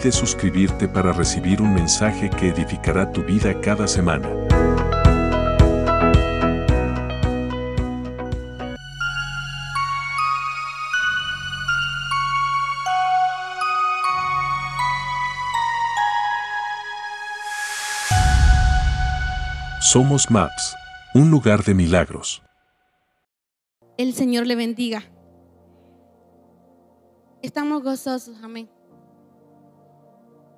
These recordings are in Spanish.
Olvides suscribirte para recibir un mensaje que edificará tu vida cada semana. Somos Maps, un lugar de milagros. El Señor le bendiga. Estamos gozosos, amén.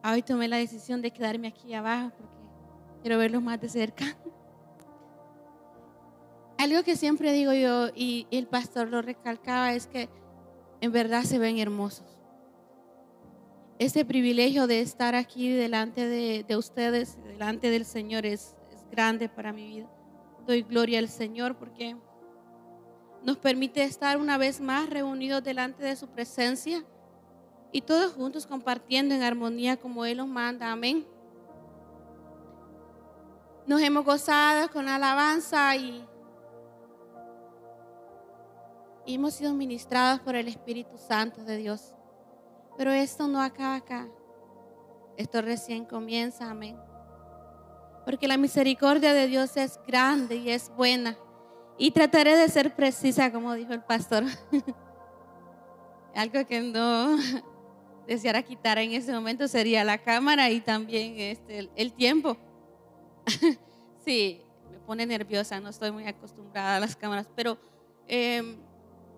Hoy tomé la decisión de quedarme aquí abajo porque quiero verlos más de cerca. Algo que siempre digo yo y el pastor lo recalcaba es que en verdad se ven hermosos. Este privilegio de estar aquí delante de, ustedes, delante del Señor, es, es grande para mi vida. Doy gloria al Señor porque nos permite estar una vez más reunidos delante de su presencia y todos juntos compartiendo en armonía como Él nos manda. Amén. Nos hemos gozado con alabanza y, hemos sido ministrados por el Espíritu Santo de Dios. Pero esto no acaba acá. Esto recién comienza. Amén. Porque la misericordia de Dios es grande y es buena. Y trataré de ser precisa, como dijo el pastor. Algo que no, deseara quitar en ese momento sería la cámara y también este, el, tiempo. sí, me pone nerviosa, no estoy muy acostumbrada a las cámaras, pero... Em,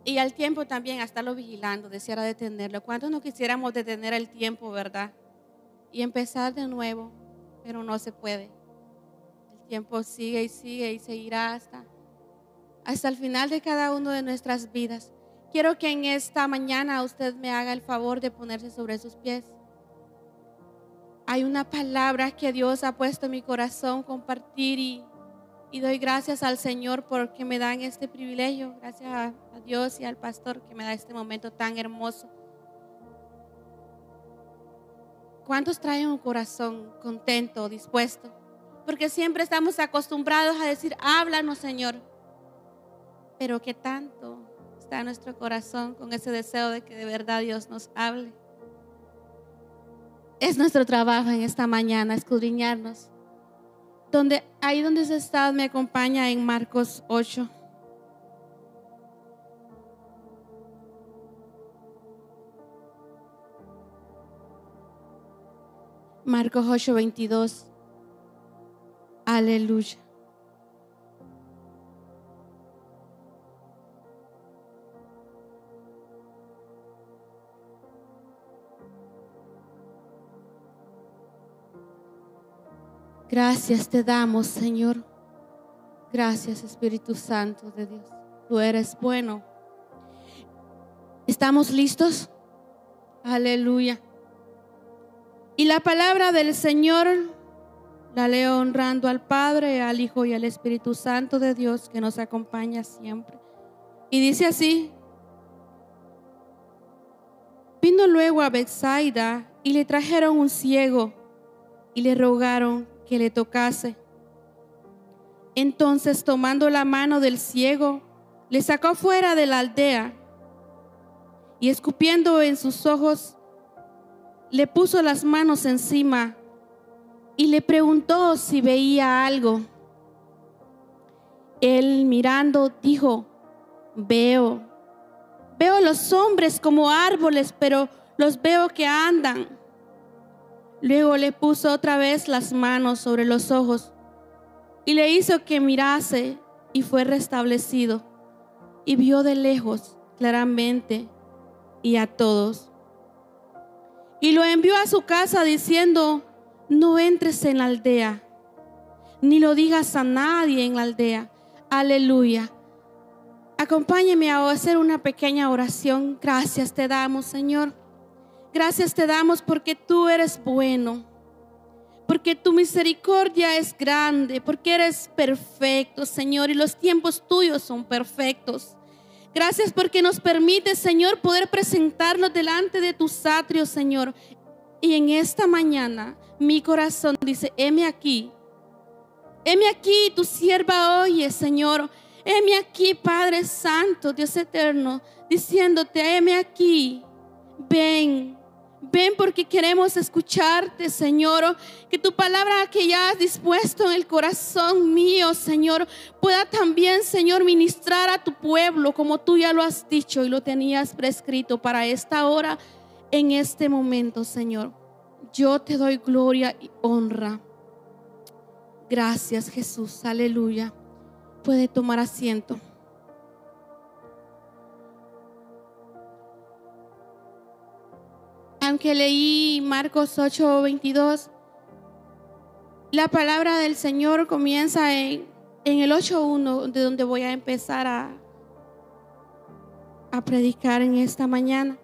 y al tiempo también, a estarlo vigilando, deseara detenerlo. ¿Cuántos no quisiéramos detener el tiempo, verdad? Y empezar de nuevo, pero no se puede. El tiempo sigue y sigue y seguirá hasta, hasta el final de cada uno de nuestras vidas. Quiero que en esta mañana usted me haga el favor de ponerse sobre sus pies. Hay una palabra que Dios ha puesto en mi corazón compartir y, doy gracias al Señor porque me dan este privilegio. Gracias a, a Dios y al pastor que me da este momento tan hermoso. ¿Cuántos traen un corazón contento, dispuesto? Porque siempre estamos acostumbrados a decir, háblanos Señor. Pero ¿qué tanto nuestro corazón con ese deseo de que de verdad Dios nos hable. Es nuestro trabajo en esta mañana escudriñarnos. Donde, ahí donde está me acompaña en Marcos 8. Marcos 8, 22. Aleluya. Gracias te damos, Señor. Gracias, Espíritu Santo de Dios. Tú eres bueno. ¿Estamos listos? Aleluya. Y la palabra del Señor la leo honrando al Padre, al Hijo y al Espíritu Santo de Dios que nos acompaña siempre. Y dice así, vino luego a Bethsaida y le trajeron un ciego y le rogaron que le tocase. Entonces, tomando la mano del ciego, le sacó fuera de la aldea y escupiendo en sus ojos, le puso las manos encima y le preguntó si veía algo. Él mirando dijo, veo, veo los hombres como árboles, pero los veo que andan. Luego le puso otra vez las manos sobre los ojos y le hizo que mirase y fue restablecido y vio de lejos claramente y a todos. Y lo envió a su casa diciendo, no entres en la aldea, ni lo digas a nadie en la aldea. Aleluya. Acompáñeme a hacer una pequeña oración. Gracias te damos, Señor. Gracias te damos porque tú eres bueno, porque tu misericordia es grande, porque eres perfecto, Señor, y los tiempos tuyos son perfectos. Gracias porque nos permite, Señor, poder presentarnos delante de tus atrios, Señor. Y en esta mañana mi corazón dice, heme aquí. Heme aquí, tu sierva oye, Señor. Heme aquí, Padre Santo, Dios eterno, diciéndote, heme aquí. Ven, Ven porque queremos escucharte, Señor. Que tu palabra que ya has dispuesto en el corazón mío, Señor, pueda también, Señor, ministrar a tu pueblo como tú ya lo has dicho y lo tenías prescrito para esta hora, en este momento, Señor. Yo te doy gloria y honra. Gracias, Jesús. Aleluya. Puede tomar asiento. Aunque leí Marcos 8:22, la palabra del Señor comienza en, en el 8:1, de donde voy a empezar a, a predicar en esta mañana.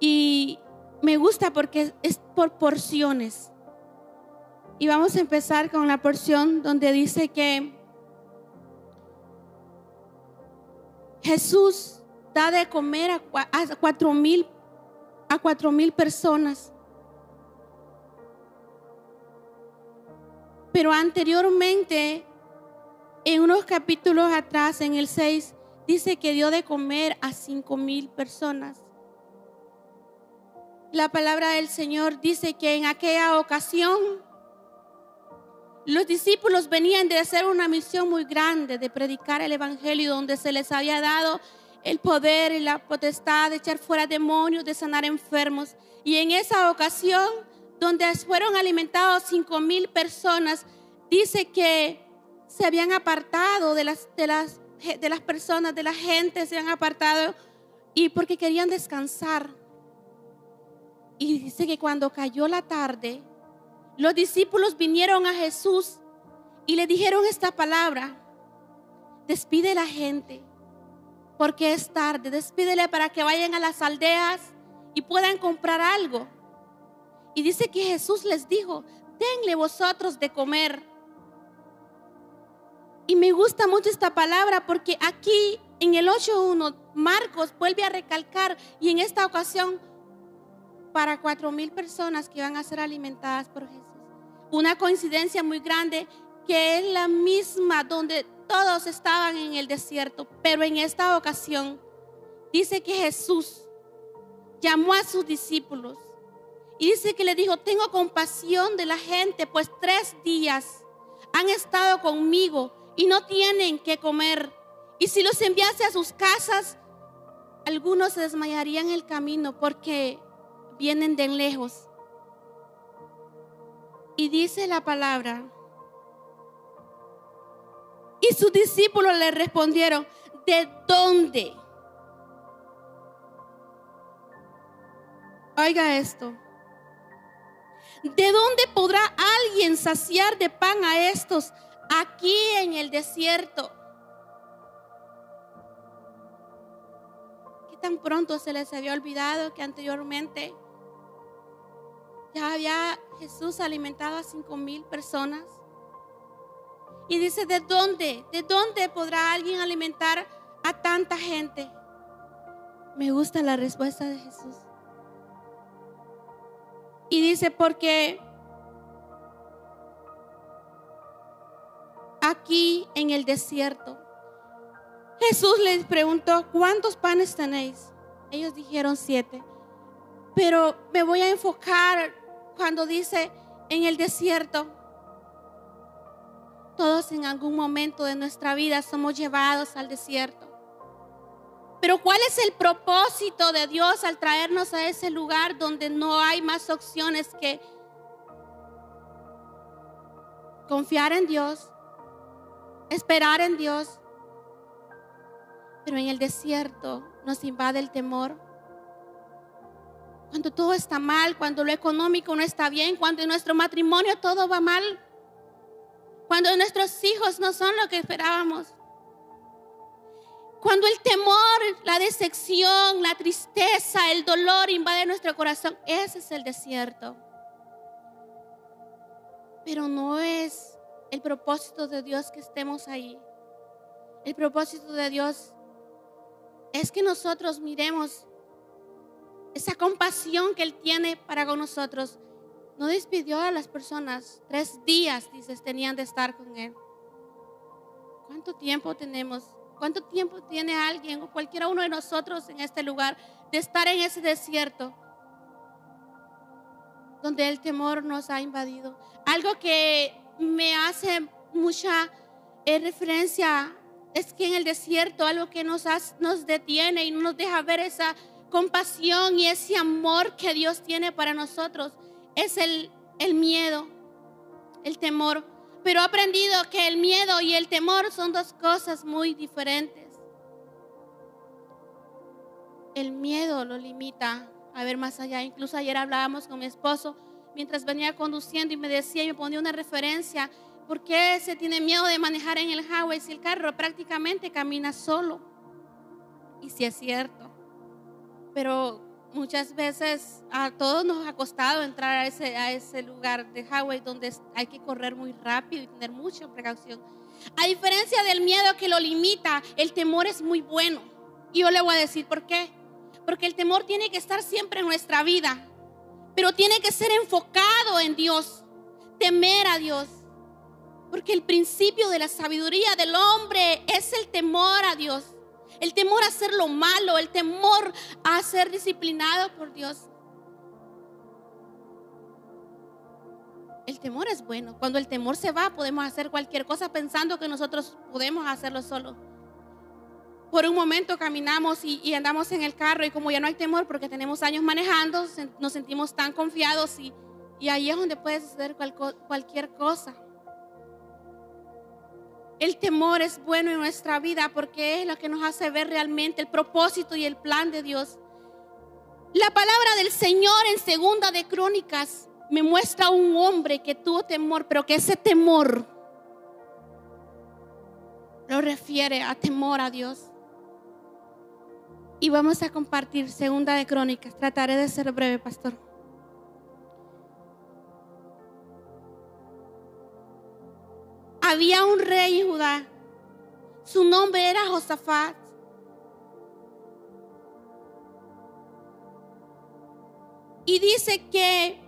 Y me gusta porque es por porciones. Y vamos a empezar con la porción donde dice que Jesús da de comer a cuatro mil a cuatro mil personas. Pero anteriormente, en unos capítulos atrás, en el 6, dice que dio de comer a cinco mil personas. La palabra del Señor dice que en aquella ocasión los discípulos venían de hacer una misión muy grande, de predicar el Evangelio, donde se les había dado el poder y la potestad de echar fuera demonios, de sanar enfermos. Y en esa ocasión, donde fueron alimentados cinco mil personas, dice que se habían apartado de las, de, las, de las personas, de la gente, se habían apartado y porque querían descansar. Y dice que cuando cayó la tarde, los discípulos vinieron a Jesús y le dijeron esta palabra, despide la gente porque es tarde. Despídele para que vayan a las aldeas y puedan comprar algo. Y dice que Jesús les dijo, denle vosotros de comer. Y me gusta mucho esta palabra porque aquí en el 8.1 Marcos vuelve a recalcar y en esta ocasión para cuatro mil personas que van a ser alimentadas por Jesús. Una coincidencia muy grande que es la misma donde todos estaban en el desierto, pero en esta ocasión dice que Jesús llamó a sus discípulos y dice que le dijo, tengo compasión de la gente, pues tres días han estado conmigo y no tienen que comer. Y si los enviase a sus casas, algunos se desmayarían en el camino porque vienen de lejos. Y dice la palabra y sus discípulos le respondieron, ¿de dónde? Oiga esto. ¿De dónde podrá alguien saciar de pan a estos aquí en el desierto? ¿Qué tan pronto se les había olvidado que anteriormente ya había Jesús alimentado a cinco mil personas? Y dice, ¿de dónde? ¿De dónde podrá alguien alimentar a tanta gente? Me gusta la respuesta de Jesús. Y dice, porque aquí en el desierto, Jesús les preguntó, ¿cuántos panes tenéis? Ellos dijeron siete. Pero me voy a enfocar cuando dice en el desierto, todos en algún momento de nuestra vida somos llevados al desierto. Pero ¿cuál es el propósito de Dios al traernos a ese lugar donde no hay más opciones que confiar en Dios, esperar en Dios? Pero en el desierto nos invade el temor. Cuando todo está mal, cuando lo económico no está bien, cuando en nuestro matrimonio todo va mal, cuando nuestros hijos no son lo que esperábamos. Cuando el temor, la decepción, la tristeza, el dolor invade nuestro corazón, ese es el desierto. Pero no es el propósito de Dios que estemos ahí. El propósito de Dios es que nosotros miremos esa compasión que Él tiene para con nosotros. No despidió a las personas. Tres días, dices, tenían de estar con Él. ¿Cuánto tiempo tenemos? ¿Cuánto tiempo tiene alguien o cualquiera uno de nosotros en este lugar de estar en ese desierto donde el temor nos ha invadido? Algo que me hace mucha eh, referencia es que en el desierto algo que nos, nos detiene y no nos deja ver esa compasión y ese amor que Dios tiene para nosotros es el, el miedo, el temor. Pero he aprendido que el miedo y el temor son dos cosas muy diferentes. El miedo lo limita a ver más allá. Incluso ayer hablábamos con mi esposo mientras venía conduciendo y me decía y me ponía una referencia ¿Por qué se tiene miedo de manejar en el highway si el carro prácticamente camina solo? Y si es cierto. Pero muchas veces a todos nos ha costado entrar a ese, lugar de highway donde hay que correr muy rápido y tener mucha precaución. A diferencia del miedo que lo limita, el temor es muy bueno. Y yo le voy a decir por qué. Porque el temor tiene que estar siempre en nuestra vida, pero tiene que ser enfocado en Dios, temer a Dios porque el principio de la sabiduría del hombre es el temor a Dios. El temor a hacer lo malo, el temor a ser disciplinado por Dios. El temor es bueno. Cuando el temor se va, podemos hacer cualquier cosa pensando que nosotros podemos hacerlo solo. Por un momento caminamos y, andamos en el carro y como ya no hay temor porque tenemos años manejando, nos sentimos tan confiados y, ahí es donde puede suceder cualquier cosa. El temor es bueno en nuestra vida porque es lo que nos hace ver realmente el propósito y el plan de Dios. La palabra del Señor en segunda de Crónicas me muestra un hombre que tuvo temor, pero que ese temor lo refiere a temor a Dios. Y vamos a compartir segunda de Crónicas. Trataré de ser breve, pastor. Había un rey en Judá. Su nombre era Josafat. Y dice que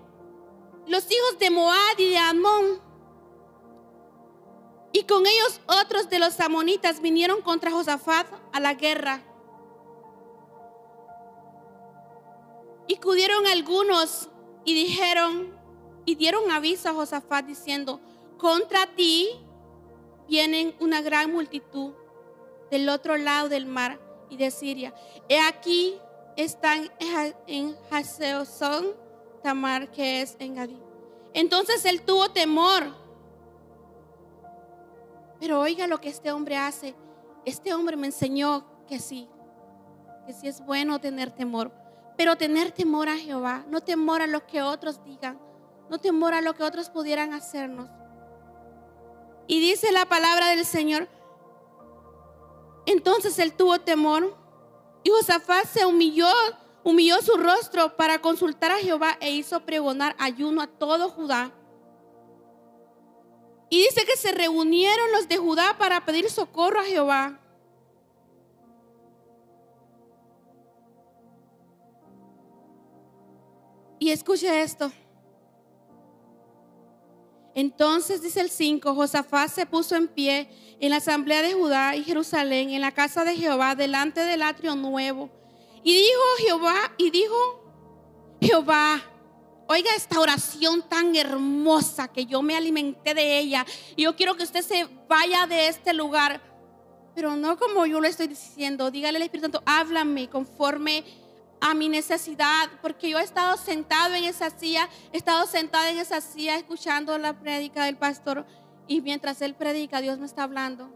los hijos de Moab y de Amón y con ellos otros de los amonitas vinieron contra Josafat a la guerra. Y acudieron algunos y dijeron y dieron aviso a Josafat diciendo, contra ti vienen una gran multitud del otro lado del mar y de Siria. He aquí están en Haseosón, Tamar, que es en Gadí. Entonces él tuvo temor. Pero oiga lo que este hombre hace. Este hombre me enseñó que sí, que sí es bueno tener temor. Pero tener temor a Jehová, no temor a lo que otros digan, no temor a lo que otros pudieran hacernos. Y dice la palabra del Señor. Entonces él tuvo temor y Josafat se humilló, humilló su rostro para consultar a Jehová e hizo pregonar ayuno a todo Judá. Y dice que se reunieron los de Judá para pedir socorro a Jehová. Y escuche esto. Entonces dice el 5, Josafat se puso en pie en la asamblea de Judá y Jerusalén, en la casa de Jehová, delante del atrio nuevo. Y dijo Jehová, y dijo Jehová, oiga esta oración tan hermosa que yo me alimenté de ella. Y yo quiero que usted se vaya de este lugar, pero no como yo lo estoy diciendo. Dígale al Espíritu Santo, háblame conforme a mi necesidad, porque yo he estado sentado en esa silla, he estado sentada en esa silla escuchando la prédica del pastor y mientras él predica, Dios me está hablando.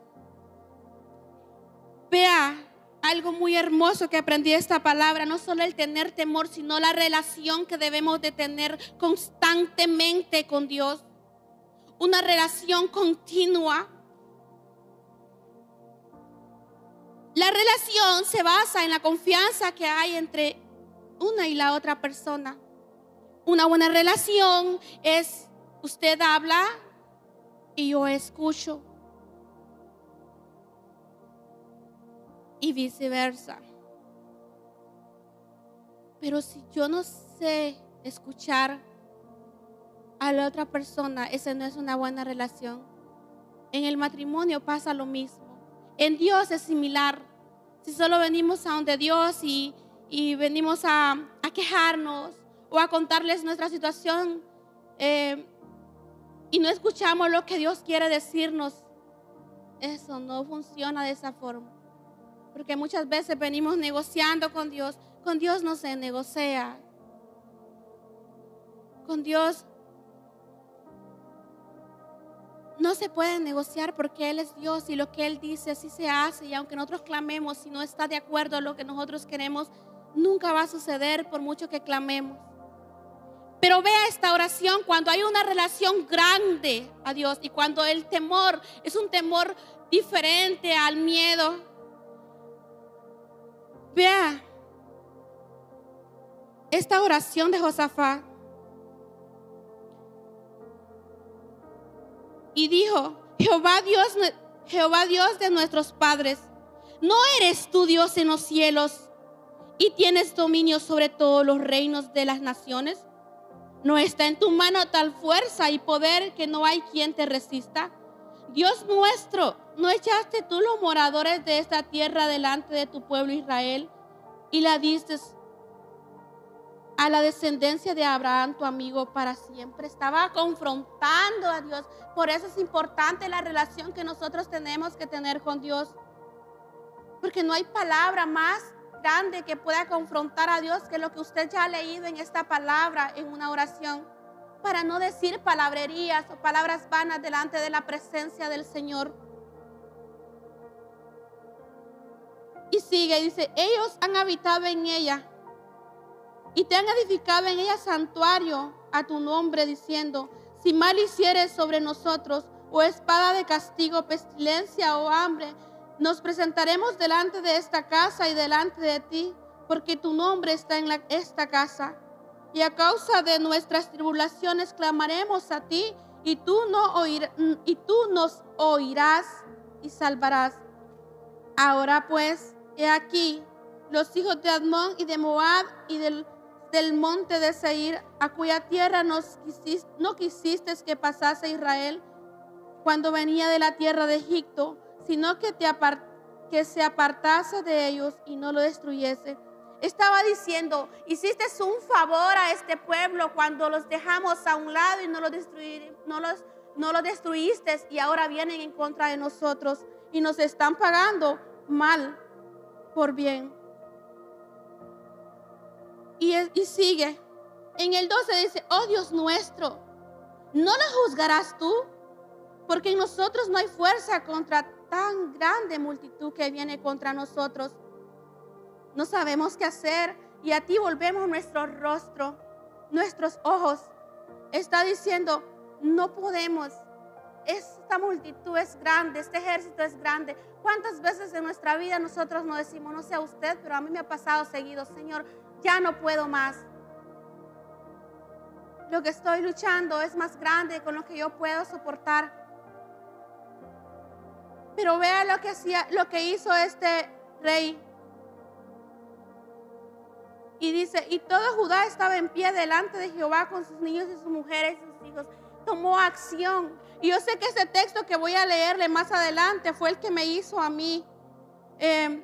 Vea algo muy hermoso que aprendí esta palabra, no solo el tener temor, sino la relación que debemos de tener constantemente con Dios. Una relación continua La relación se basa en la confianza que hay entre una y la otra persona. Una buena relación es Usted habla y yo escucho. Y viceversa. Pero si yo no sé escuchar a la otra persona, esa no es una buena relación. En el matrimonio pasa lo mismo. En Dios es similar. Si solo venimos a donde Dios y, venimos a, quejarnos o a contarles nuestra situación eh, y no escuchamos lo que Dios quiere decirnos, eso no funciona de esa forma. Porque muchas veces venimos negociando con Dios. Con Dios no se negocia. Con Dios no se puede negociar porque Él es Dios y lo que Él dice así se hace. Y aunque nosotros clamemos, si no está de acuerdo a lo que nosotros queremos, nunca va a suceder por mucho que clamemos. Pero vea esta oración cuando hay una relación grande a Dios y cuando el temor es un temor diferente al miedo, Vea esta oración de Josafat. Y dijo, Jehová Dios, Jehová Dios de nuestros padres, ¿no eres tú Dios en los cielos y tienes dominio sobre todos los reinos de las naciones? ¿No está en tu mano tal fuerza y poder que no hay quien te resista? Dios nuestro, ¿no echaste tú los moradores de esta tierra delante de tu pueblo Israel y la diste a la descendencia de Abraham, tu amigo, para siempre? Estaba confrontando a Dios. Por eso es importante la relación que nosotros tenemos que tener con Dios. Porque no hay palabra más grande que pueda confrontar a Dios que lo que usted ya ha leído en esta palabra en una oración para no decir palabrerías o palabras vanas delante de la presencia del Señor. Y sigue, dice, ellos han habitado en ella y te han edificado en ella santuario a tu nombre, diciendo, si mal hicieres sobre nosotros, o espada de castigo, pestilencia o hambre, nos presentaremos delante de esta casa y delante de ti, porque tu nombre está en esta casa y a causa de nuestras tribulaciones clamaremos a ti y tú, no y tú nos oirás y salvarás. Ahora pues, he aquí, los hijos de Admón y de Moab y del, del monte de Seir, a cuya tierra no quisiste que pasase Israel cuando venía de la tierra de Egipto, sino que, te se apartase de ellos y no lo destruyese estaba diciendo, hiciste un favor a este pueblo cuando los dejamos a un lado y no los, destruiste y ahora vienen en contra de nosotros y nos están pagando mal por bien. Y, sigue. En el 12 dice, oh Dios nuestro, ¿no lo juzgarás tú? Porque en nosotros no hay fuerza contra tan grande multitud que viene contra nosotros no sabemos qué hacer y a ti volvemos nuestro rostro, nuestros ojos. Está diciendo, no podemos. Esta multitud es grande, este ejército es grande. ¿Cuántas veces en nuestra vida nosotros no decimos, no sé a usted, pero a mí me ha pasado seguido, Señor, ya no puedo más? Lo que estoy luchando es más grande con lo que yo puedo soportar. Pero vea lo que hacía, lo que hizo este rey y dice, y todo Judá estaba en pie delante de Jehová con sus niños y sus mujeres y sus hijos. Tomó acción. Y yo sé que ese texto que voy a leerle más adelante fue el que me hizo a mí em,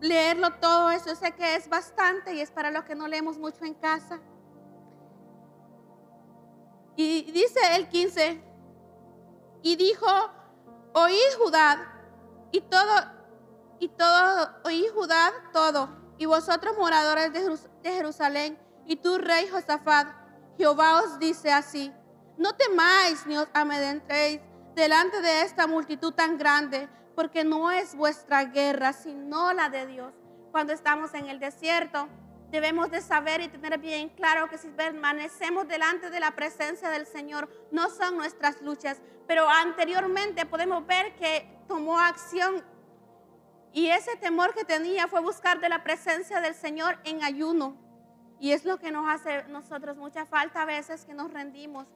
leerlo todo eso. Yo sé que es bastante y es para los que no leemos mucho en casa. Y dice el 15, y dijo, oíd Judá, y todo, y todo, oíd Judá todo y vosotros moradores de Jerusalén, y tú, rey Josafat, Jehová os dice así, no temáis ni os amedrentéis delante de esta multitud tan grande, porque no es vuestra guerra, sino la de Dios. Cuando estamos en el desierto, debemos de saber y tener bien claro que si permanecemos delante de la presencia del Señor, no son nuestras luchas, pero anteriormente podemos ver que tomó acción y ese temor que tenía fue buscar de la presencia del Señor en ayuno. Y es lo que nos hace nosotros mucha falta a veces que nos rendimos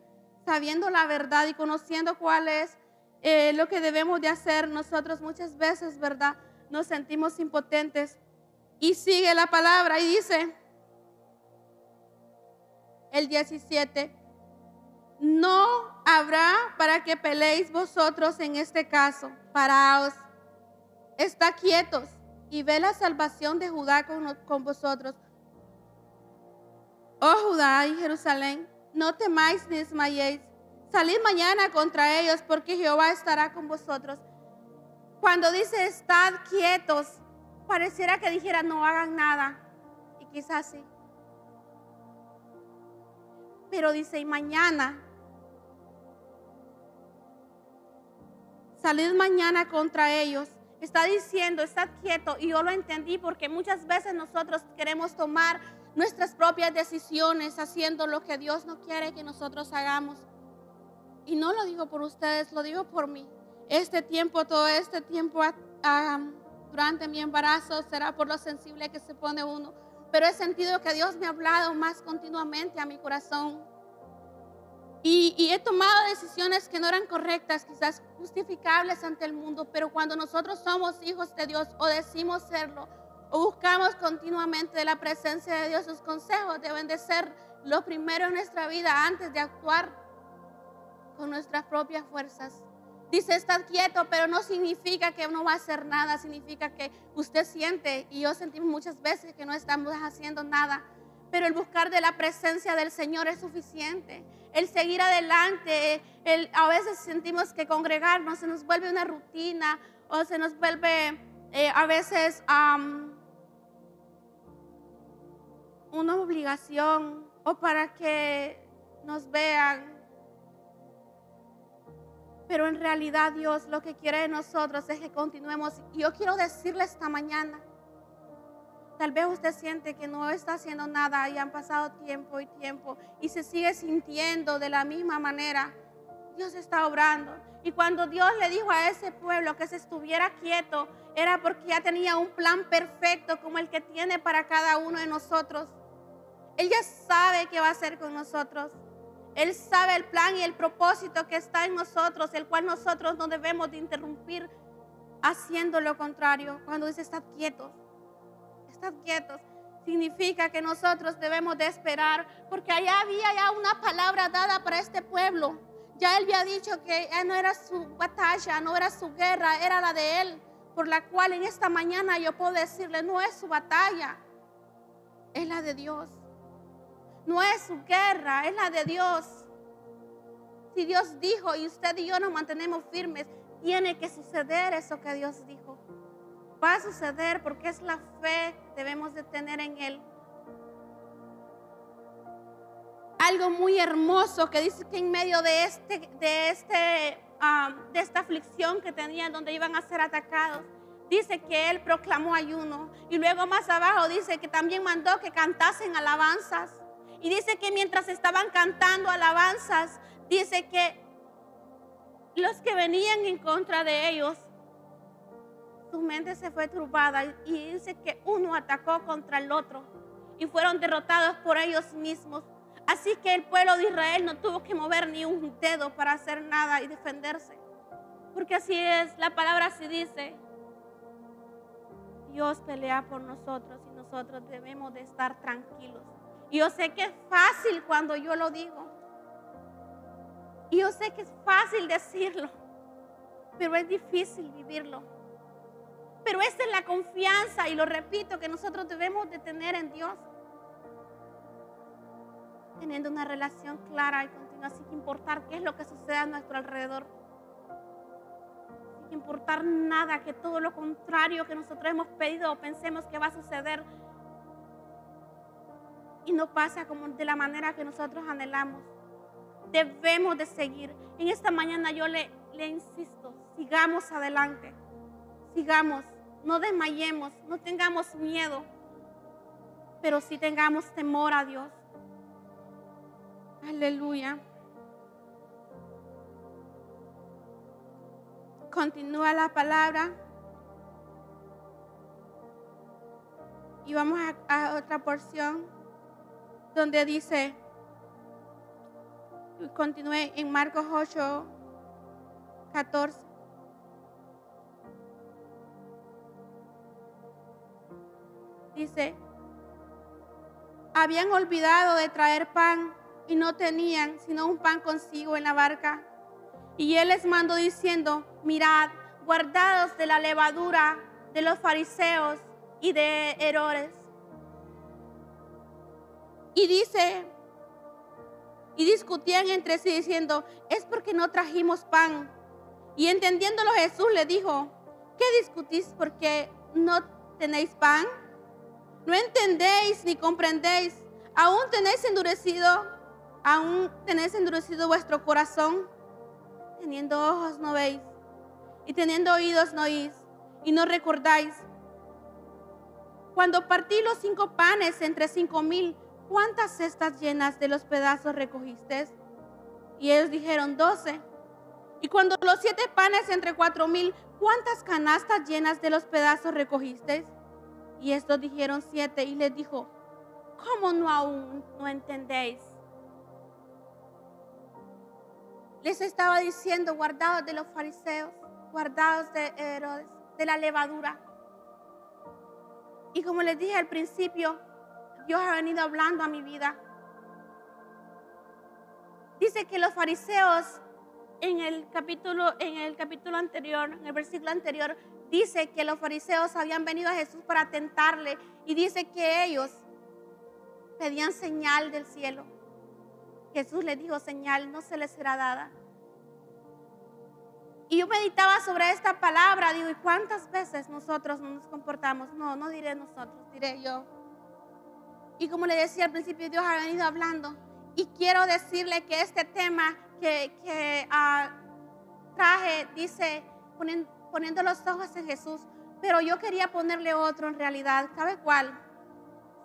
sabiendo la verdad y conociendo cuál es eh, lo que debemos de hacer, nosotros muchas veces, ¿verdad? Nos sentimos impotentes. Y sigue la palabra y dice, el 17, no habrá para que peleéis vosotros en este caso, paraos, está quietos y ve la salvación de Judá con, con vosotros. Oh Judá y Jerusalén, no temáis ni desmayéis. Salid mañana contra ellos porque Jehová estará con vosotros. Cuando dice estad quietos, pareciera que dijera no hagan nada. Y quizás sí. Pero dice, y mañana, salid mañana contra ellos. Está diciendo, estad quieto. Y yo lo entendí porque muchas veces nosotros queremos tomar nuestras propias decisiones haciendo lo que Dios no quiere que nosotros hagamos. Y no lo digo por ustedes, lo digo por mí. Este tiempo, todo este tiempo durante mi embarazo será por lo sensible que se pone uno. Pero he sentido que Dios me ha hablado más continuamente a mi corazón. Y, y, he tomado decisiones que no eran correctas, quizás justificables ante el mundo, pero cuando nosotros somos hijos de Dios o decimos serlo, o buscamos continuamente de la presencia de Dios, sus consejos deben de ser lo primero en nuestra vida antes de actuar con nuestras propias fuerzas. Dice estar quieto, pero no significa que no va a hacer nada, significa que usted siente, y yo sentimos muchas veces que no estamos haciendo nada, pero el buscar de la presencia del Señor es suficiente. El seguir adelante, el, a veces sentimos que congregarnos se nos vuelve una rutina o se nos vuelve eh, a veces una obligación o para que nos vean. Pero en realidad Dios lo que quiere de nosotros es que continuemos. Y yo quiero decirle esta mañana, tal vez usted siente que no está haciendo nada y han pasado tiempo y tiempo y se sigue sintiendo de la misma manera. Dios está obrando. Y cuando Dios le dijo a ese pueblo que se estuviera quieto, era porque ya tenía un plan perfecto como el que tiene para cada uno de nosotros. Él ya sabe qué va a hacer con nosotros. Él sabe el plan y el propósito que está en nosotros, el cual nosotros no debemos de interrumpir haciendo lo contrario. Cuando dice estad quietos, estad quietos, significa que nosotros debemos de esperar, porque allá había ya una palabra dada para este pueblo. Ya él había dicho que no era su batalla, no era su guerra, era la de él, por la cual en esta mañana yo puedo decirle, no es su batalla, es la de Dios. No es su guerra, es la de Dios. Si Dios dijo y usted y yo nos mantenemos firmes, tiene que suceder eso que Dios dijo. Va a suceder porque es la fe que debemos de tener en Él. Algo muy hermoso que dice que en medio de, este, de, este, um, de esta aflicción que tenían, donde iban a ser atacados, dice que Él proclamó ayuno. Y luego más abajo dice que también mandó que cantasen alabanzas. Y dice que mientras estaban cantando alabanzas, dice que los que venían en contra de ellos, su mente se fue turbada y dice que uno atacó contra el otro y fueron derrotados por ellos mismos. Así que el pueblo de Israel no tuvo que mover ni un dedo para hacer nada y defenderse. Porque así es, la palabra así dice, Dios pelea por nosotros y nosotros debemos de estar tranquilos. Yo sé que es fácil cuando yo lo digo. Y yo sé que es fácil decirlo, pero es difícil vivirlo. Pero esa es la confianza, y lo repito, que nosotros debemos de tener en Dios. Teniendo una relación clara y continua, sin importar qué es lo que suceda a nuestro alrededor. Sin importar nada, que todo lo contrario que nosotros hemos pedido o pensemos que va a suceder, y no pasa como de la manera que nosotros anhelamos. Debemos de seguir. En esta mañana yo le, insisto, sigamos adelante, sigamos, no desmayemos, no tengamos miedo, pero sí tengamos temor a Dios. Aleluya. Continúa la palabra. Y vamos a otra porción donde dice, continué en Marcos 8, 14. Dice, habían olvidado de traer pan y no tenían sino un pan consigo en la barca. Y él les mandó diciendo, mirad, guardados de la levadura de los fariseos y de Herodes. Y dice, y discutían entre sí diciendo, es porque no trajimos pan. Y entendiéndolo Jesús le dijo, ¿qué discutís porque no tenéis pan? ¿No entendéis ni comprendéis? ¿Aún tenéis endurecido, aún tenéis endurecido vuestro corazón? Teniendo ojos no veis y teniendo oídos no oís y no recordáis. Cuando partí los cinco panes entre cinco mil, ¿cuántas cestas llenas de los pedazos recogiste? Y ellos dijeron, doce. Y cuando los siete panes entre cuatro mil, ¿cuántas canastas llenas de los pedazos recogiste? Y estos dijeron siete. Y les dijo, ¿cómo no aún no entendéis? Les estaba diciendo, guardados de los fariseos, guardados de Herodes, de la levadura. Y como les dije al principio, Dios ha venido hablando a mi vida. Dice que los fariseos en el capítulo en el capítulo anterior, en el versículo anterior dice que los fariseos habían venido a Jesús para tentarle y dice que ellos pedían señal del cielo. Jesús les dijo, señal no se les será dada. Y yo meditaba sobre esta palabra, digo, ¿y cuántas veces nosotros no nos comportamos? No, no diré nosotros, diré yo. Y como le decía al principio, Dios ha venido hablando. Y quiero decirle que este tema que, que ah, traje dice, poniendo los ojos en Jesús, pero yo quería ponerle otro en realidad. ¿Sabe cuál?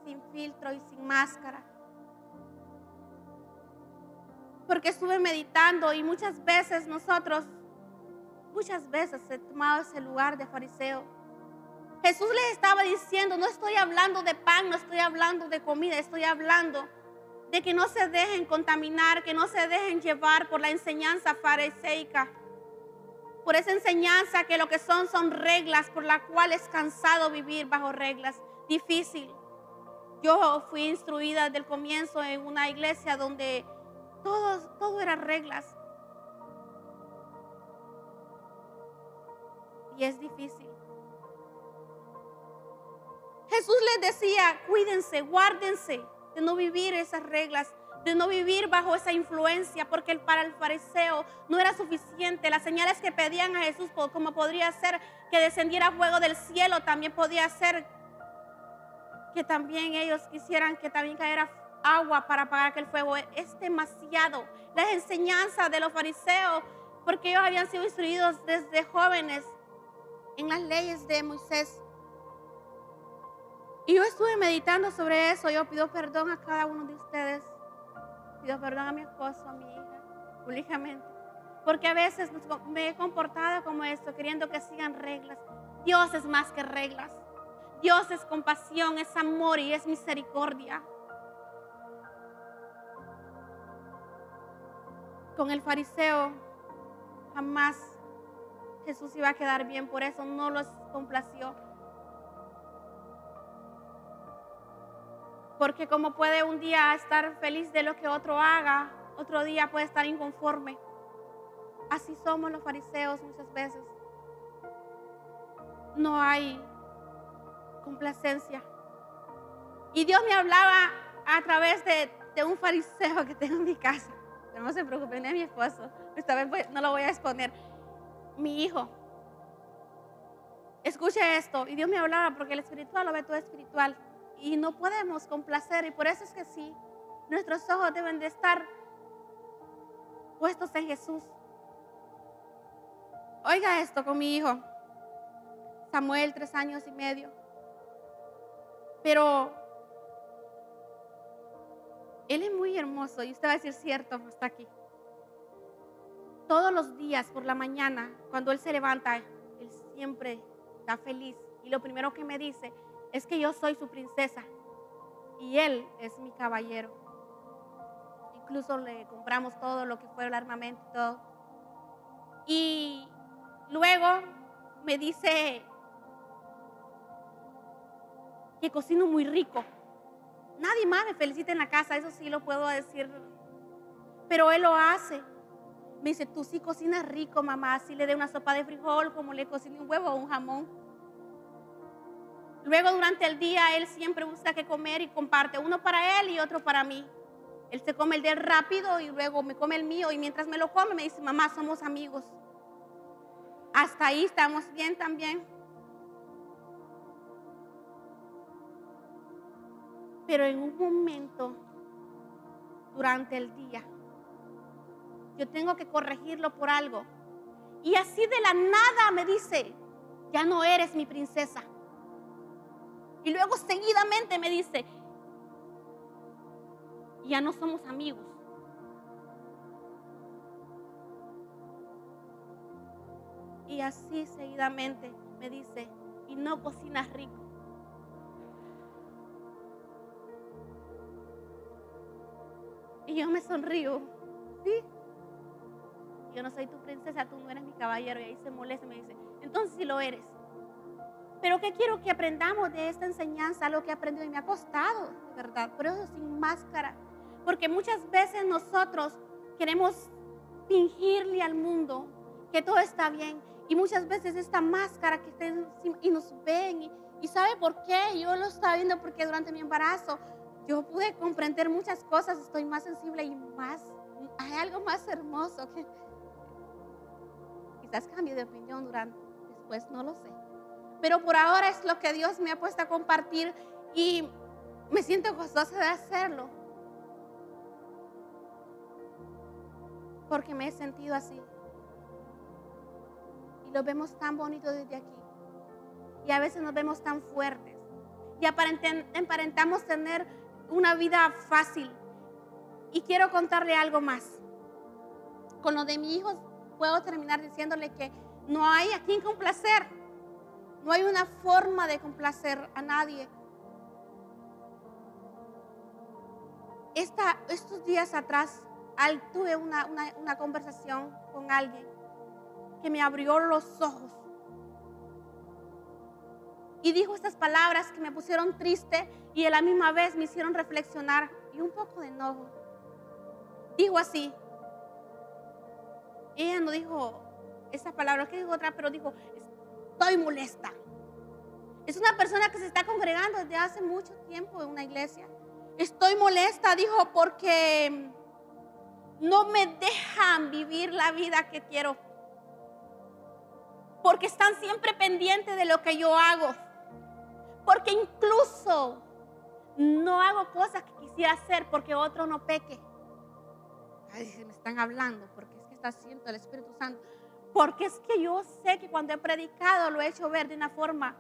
Sin filtro y sin máscara. Porque estuve meditando y muchas veces nosotros, muchas veces he tomado ese lugar de fariseo Jesús les estaba diciendo, no estoy hablando de pan, no estoy hablando de comida, estoy hablando de que no se dejen contaminar, que no se dejen llevar por la enseñanza fariseica, por esa enseñanza que lo que son son reglas por la cual es cansado vivir bajo reglas, difícil. Yo fui instruida desde el comienzo en una iglesia donde todo, todo era reglas. Y es difícil. Jesús les decía, cuídense, guárdense de no vivir esas reglas, de no vivir bajo esa influencia, porque para el fariseo no era suficiente. Las señales que pedían a Jesús, como podría ser que descendiera fuego del cielo, también podía ser que también ellos quisieran que también cayera agua para apagar aquel fuego. Es demasiado. Las enseñanzas de los fariseos, porque ellos habían sido instruidos desde jóvenes en las leyes de Moisés. Y yo estuve meditando sobre eso. Yo pido perdón a cada uno de ustedes. Pido perdón a mi esposo, a mi hija, públicamente. Porque a veces me he comportado como esto, queriendo que sigan reglas. Dios es más que reglas. Dios es compasión, es amor y es misericordia. Con el fariseo jamás Jesús iba a quedar bien, por eso no los complació. Porque como puede un día estar feliz de lo que otro haga, otro día puede estar inconforme. Así somos los fariseos muchas veces. No hay complacencia. Y Dios me hablaba a través de, un fariseo que tengo en mi casa. No se preocupen, es mi esposo. Esta vez no lo voy a exponer. Mi hijo. Escuche esto. Y Dios me hablaba porque el espiritual lo ve todo espiritual y no podemos complacer y por eso es que sí, nuestros ojos deben de estar puestos en Jesús. Oiga esto con mi hijo, Samuel, tres años y medio. Pero él es muy hermoso y usted va a decir cierto, está aquí. Todos los días por la mañana, cuando él se levanta, él siempre está feliz. Y lo primero que me dice, es que yo soy su princesa y él es mi caballero. Incluso le compramos todo lo que fue el armamento y todo. Y luego me dice que cocino muy rico. Nadie más me felicita en la casa, eso sí lo puedo decir. Pero él lo hace. Me dice, tú sí cocinas rico, mamá. Así le dé una sopa de frijol, como le cocine un huevo o un jamón. Luego durante el día él siempre busca que comer y comparte uno para él y otro para mí. Él se come el de él rápido y luego me come el mío y mientras me lo come me dice, mamá, somos amigos. Hasta ahí estamos bien también. Pero en un momento durante el día, yo tengo que corregirlo por algo. Y así de la nada me dice, ya no eres mi princesa. Y luego seguidamente me dice, ya no somos amigos. Y así seguidamente me dice, y no cocinas rico. Y yo me sonrío, ¿sí? Yo no soy tu princesa, tú no eres mi caballero. Y ahí se molesta y me dice, entonces sí lo eres. Pero ¿qué quiero que aprendamos de esta enseñanza? Lo que he aprendido y me ha costado, ¿verdad? Pero eso sin máscara. Porque muchas veces nosotros queremos fingirle al mundo que todo está bien. Y muchas veces esta máscara que estén y nos ven. Y, y ¿sabe por qué? Yo lo estaba viendo porque durante mi embarazo yo pude comprender muchas cosas. Estoy más sensible y más... Hay algo más hermoso que... Quizás cambie de opinión durante después, no lo sé. Pero por ahora es lo que Dios me ha puesto a compartir y me siento gozosa de hacerlo. Porque me he sentido así. Y lo vemos tan bonito desde aquí. Y a veces nos vemos tan fuertes. Y aparentamos tener una vida fácil. Y quiero contarle algo más. Con lo de mi hijo puedo terminar diciéndole que no hay a quien complacer. No hay una forma de complacer a nadie. estos días atrás tuve una, una conversación con alguien que me abrió los ojos y dijo estas palabras que me pusieron triste y a la misma vez me hicieron reflexionar y un poco de enojo. Dijo así. Ella no dijo esas palabras, que dijo otra, pero dijo, estoy molesta. Es una persona que se está congregando desde hace mucho tiempo en una iglesia. Estoy molesta, dijo, porque no me dejan vivir la vida que quiero. Porque están siempre pendientes de lo que yo hago. Porque incluso no hago cosas que quisiera hacer porque otro no peque. Ay, se me están hablando porque es que está haciendo el Espíritu Santo. Porque es que yo sé que cuando he predicado lo he hecho ver de una forma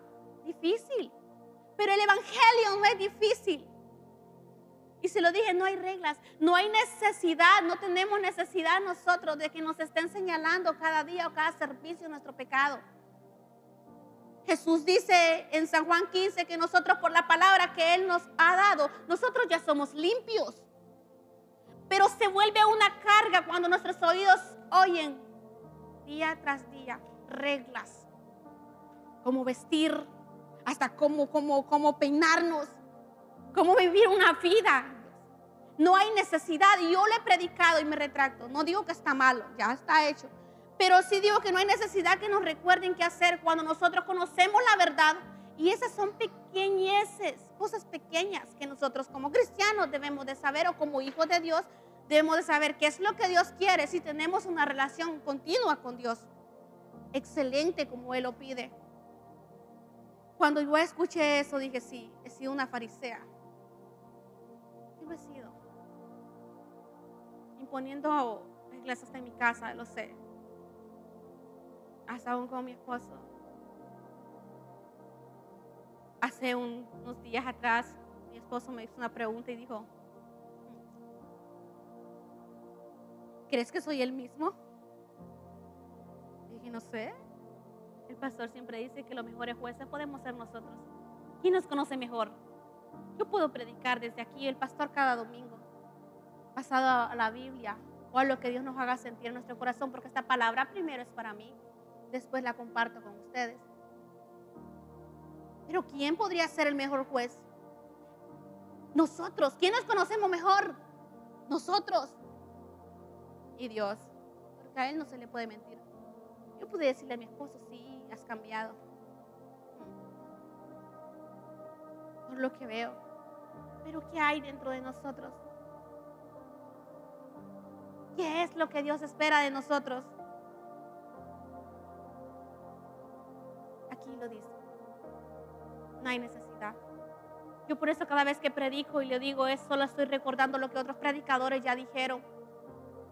difícil. Pero el Evangelio no es difícil. Y se lo dije, no hay reglas, no hay necesidad, no tenemos necesidad nosotros de que nos estén señalando cada día o cada servicio nuestro pecado. Jesús dice en San Juan 15 que nosotros por la palabra que Él nos ha dado, nosotros ya somos limpios. Pero se vuelve una carga cuando nuestros oídos oyen día tras día reglas, como vestir, hasta cómo, cómo, cómo peinarnos, cómo vivir una vida. No hay necesidad. Yo le he predicado y me retracto. No digo que está malo, ya está hecho. Pero sí digo que no hay necesidad que nos recuerden qué hacer cuando nosotros conocemos la verdad. Y esas son pequeñeces, cosas pequeñas que nosotros como cristianos debemos de saber o como hijos de Dios debemos de saber qué es lo que Dios quiere si tenemos una relación continua con Dios. Excelente como Él lo pide. Cuando yo escuché eso, dije, sí, he sido una farisea. ¿Qué lo he sido? Imponiendo reglas hasta en mi casa, lo sé. Hasta aún con mi esposo. Hace unos días atrás, mi esposo me hizo una pregunta y dijo, ¿crees que soy el mismo? Y dije, no sé. El pastor siempre dice que los mejores jueces podemos ser nosotros. ¿Quién nos conoce mejor? Yo puedo predicar desde aquí, el pastor cada domingo. basado a la Biblia o a lo que Dios nos haga sentir en nuestro corazón, porque esta palabra primero es para mí, después la comparto con ustedes. Pero ¿quién podría ser el mejor juez? Nosotros. ¿Quién nos conocemos mejor? Nosotros. Y Dios. Porque a Él no se le puede mentir. Yo pude decirle a mi esposo, sí, has cambiado. Por lo que veo. Pero ¿qué hay dentro de nosotros? ¿Qué es lo que Dios espera de nosotros? Aquí lo dice. No hay necesidad. Yo por eso cada vez que predico y le digo es solo estoy recordando lo que otros predicadores ya dijeron.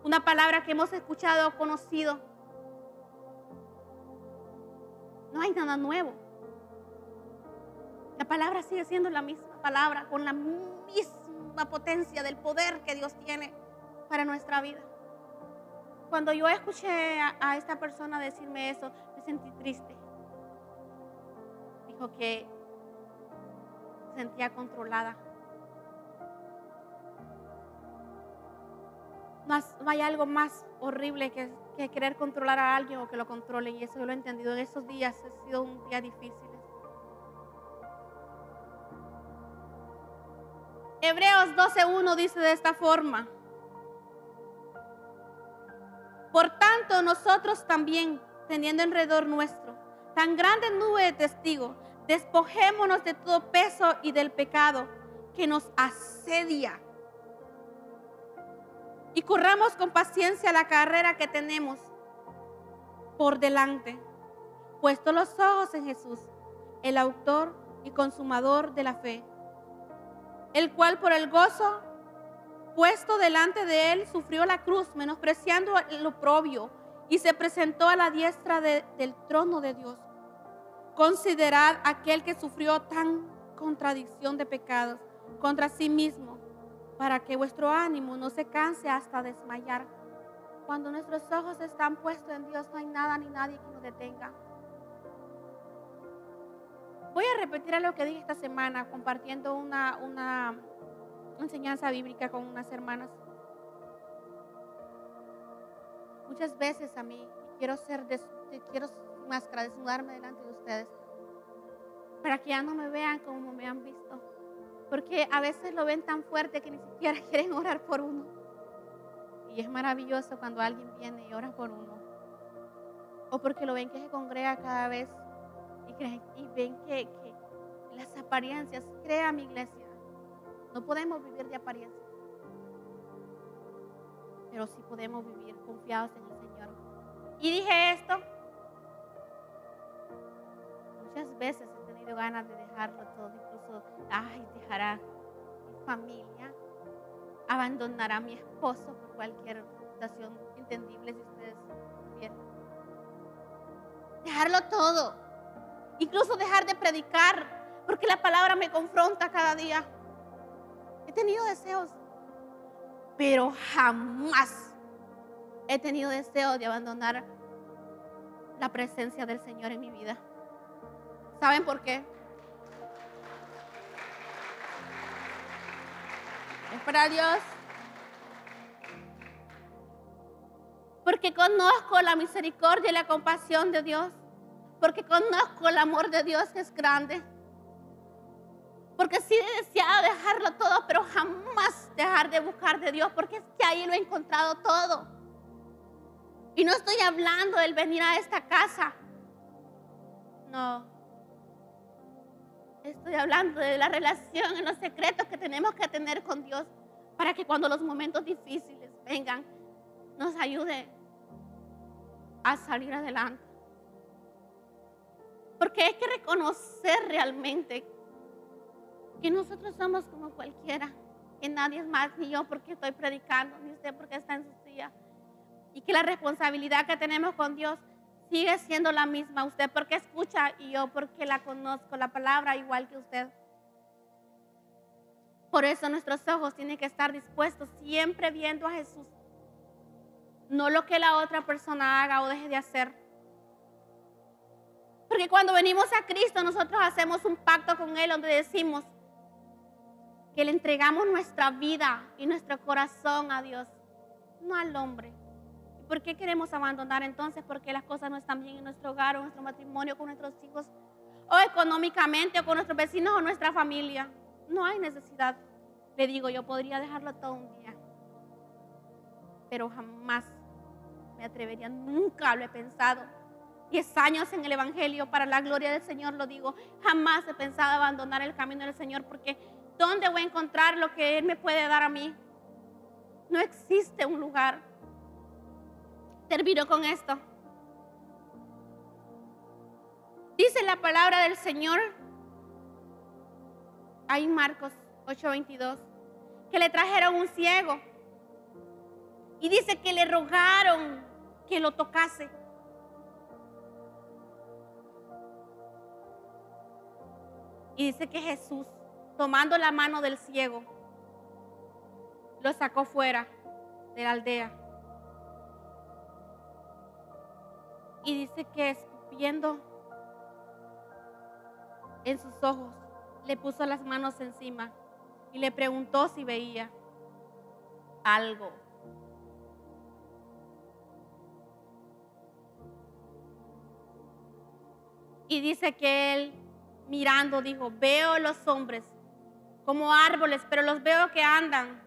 Una palabra que hemos escuchado o conocido. No hay nada nuevo. La palabra sigue siendo la misma palabra, con la misma potencia del poder que Dios tiene para nuestra vida. Cuando yo escuché a, esta persona decirme eso, me sentí triste. Dijo que sentía controlada. Más, no hay algo más horrible que, que, querer controlar a alguien o que lo controlen. Y eso yo lo he entendido. En esos días ha sido un día difícil. Hebreos 12.1 dice de esta forma. Por tanto, nosotros también, teniendo alrededor nuestro tan grande nube de testigos, despojémonos de todo peso y del pecado que nos asedia. Y corramos con paciencia la carrera que tenemos por delante, puesto los ojos en Jesús, el autor y consumador de la fe, el cual por el gozo puesto delante de él sufrió la cruz, menospreciando el oprobio, y se presentó a la diestra del trono de Dios. Considerad aquel que sufrió tan contradicción de pecados contra sí mismo, para que vuestro ánimo no se canse hasta desmayar. Cuando nuestros ojos están puestos en Dios, no hay nada ni nadie que nos detenga. Voy a repetir lo que dije esta semana compartiendo una, una enseñanza bíblica con unas hermanas. Muchas veces a mí quiero ser, quiero máscara, desnudarme delante de ustedes, para que ya no me vean como me han visto. Porque a veces lo ven tan fuerte que ni siquiera quieren orar por uno. Y es maravilloso cuando alguien viene y ora por uno. O porque lo ven que se congrega cada vez y, ven que, que las apariencias, crea mi iglesia, no podemos vivir de apariencia. Pero sí podemos vivir confiados en el Señor. Y dije esto Muchas veces tenido ganas de dejarlo todo, incluso, ay, dejar a mi familia, abandonar a mi esposo por cualquier situación entendible si ustedes vieron. Dejarlo todo, incluso dejar de predicar, porque la palabra me confronta cada día. He tenido deseos, pero jamás he tenido deseo de abandonar la presencia del Señor en mi vida. ¿Saben por qué? Es para Dios. Porque conozco la misericordia y la compasión de Dios. Porque conozco el amor de Dios que es grande. Porque sí he deseado dejarlo todo, pero jamás dejar de buscar de Dios, porque es que ahí lo he encontrado todo. Y no estoy hablando del venir a esta casa. No. Estoy hablando de la relación en los secretos que tenemos que tener con Dios para que cuando los momentos difíciles vengan, nos ayude a salir adelante. Porque hay que reconocer realmente que nosotros somos como cualquiera, que nadie es más, ni yo porque estoy predicando, ni usted porque está en su silla. Y que la responsabilidad que tenemos con Dios sigue siendo la misma. Usted porque escucha y yo porque la conozco, la palabra igual que usted. Por eso nuestros ojos tienen que estar dispuestos siempre viendo a Jesús. No lo que la otra persona haga o deje de hacer. Porque cuando venimos a Cristo nosotros hacemos un pacto con Él donde decimos que le entregamos nuestra vida y nuestro corazón a Dios, no al hombre. ¿Por qué queremos abandonar entonces? Porque las cosas no están bien en nuestro hogar o en nuestro matrimonio, con nuestros hijos, o económicamente, o con nuestros vecinos o nuestra familia. No hay necesidad. Le digo, yo podría dejarlo todo un día, pero jamás me atrevería, nunca lo he pensado. Diez años en el Evangelio, para la gloria del Señor lo digo, jamás he pensado abandonar el camino del Señor porque ¿dónde voy a encontrar lo que Él me puede dar a mí? No existe un lugar. Termino con esto. Dice la palabra del Señor ahí Marcos 8:22 que le trajeron un ciego y dice que le rogaron que lo tocase. Y dice que Jesús, tomando la mano del ciego, lo sacó fuera de la aldea. Y dice que escupiendo en sus ojos, le puso las manos encima y le preguntó si veía algo. Y dice que él mirando dijo, veo los hombres como árboles, pero los veo que andan.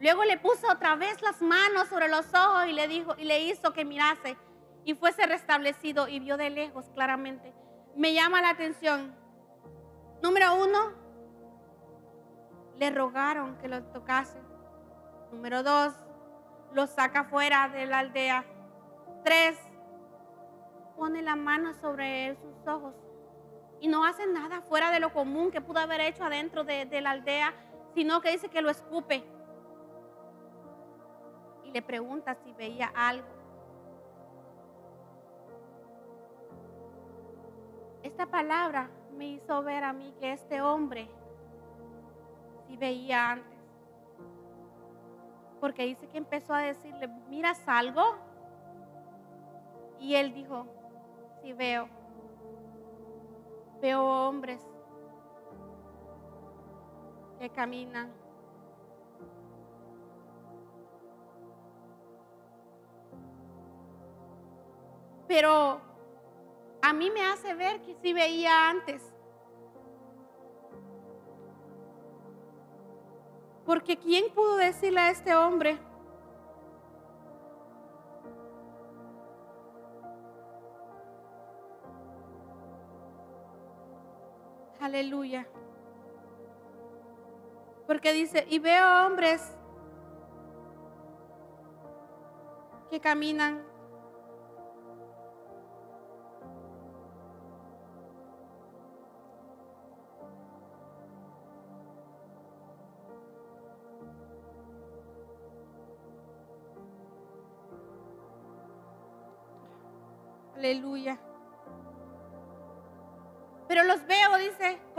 Luego le puso otra vez las manos sobre los ojos y le dijo y le hizo que mirase y fuese restablecido y vio de lejos claramente. Me llama la atención. Número uno, le rogaron que lo tocase. Número dos, lo saca fuera de la aldea. Tres, pone la mano sobre sus ojos y no hace nada fuera de lo común que pudo haber hecho adentro de, la aldea, sino que dice que lo escupe le pregunta si veía algo. Esta palabra me hizo ver a mí que este hombre si veía antes. Porque dice que empezó a decirle, ¿miras algo? Y él dijo, sí veo. Veo hombres que caminan. Pero a mí me hace ver que sí veía antes. Porque ¿quién pudo decirle a este hombre? Aleluya. Porque dice, y veo hombres que caminan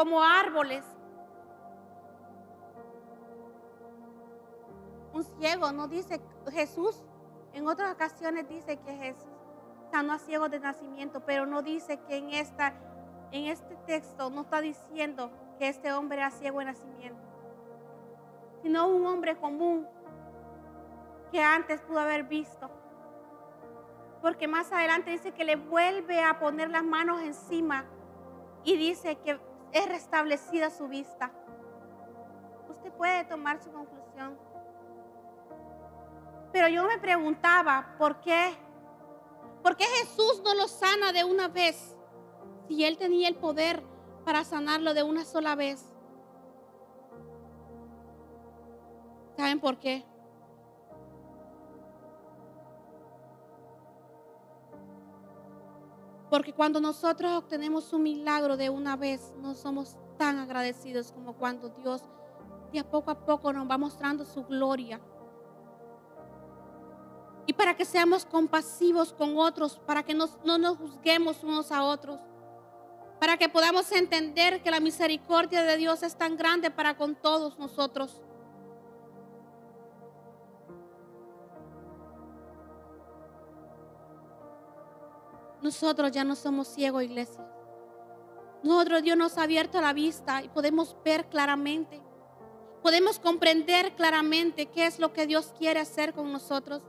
como árboles. Un ciego, no dice Jesús. En otras ocasiones dice que Jesús sanó a ciegos de nacimiento, pero no dice que en, esta, en este texto no está diciendo que este hombre era ciego de nacimiento, sino un hombre común que antes pudo haber visto porque más adelante dice que le vuelve a poner las manos encima y dice que es restablecida su vista. Usted puede tomar su conclusión. Pero yo me preguntaba, ¿por qué? ¿Por qué Jesús no lo sana de una vez? Si él tenía el poder para sanarlo de una sola vez. ¿Saben por qué? Porque cuando nosotros obtenemos un milagro de una vez, no somos tan agradecidos como cuando Dios de a poco a poco nos va mostrando su gloria. Y para que seamos compasivos con otros, para que no nos juzguemos unos a otros, para que podamos entender que la misericordia de Dios es tan grande para con todos nosotros. Nosotros ya no somos ciegos, iglesia. Nosotros Dios nos ha abierto la vista y podemos ver claramente. Podemos comprender claramente qué es lo que Dios quiere hacer con nosotros.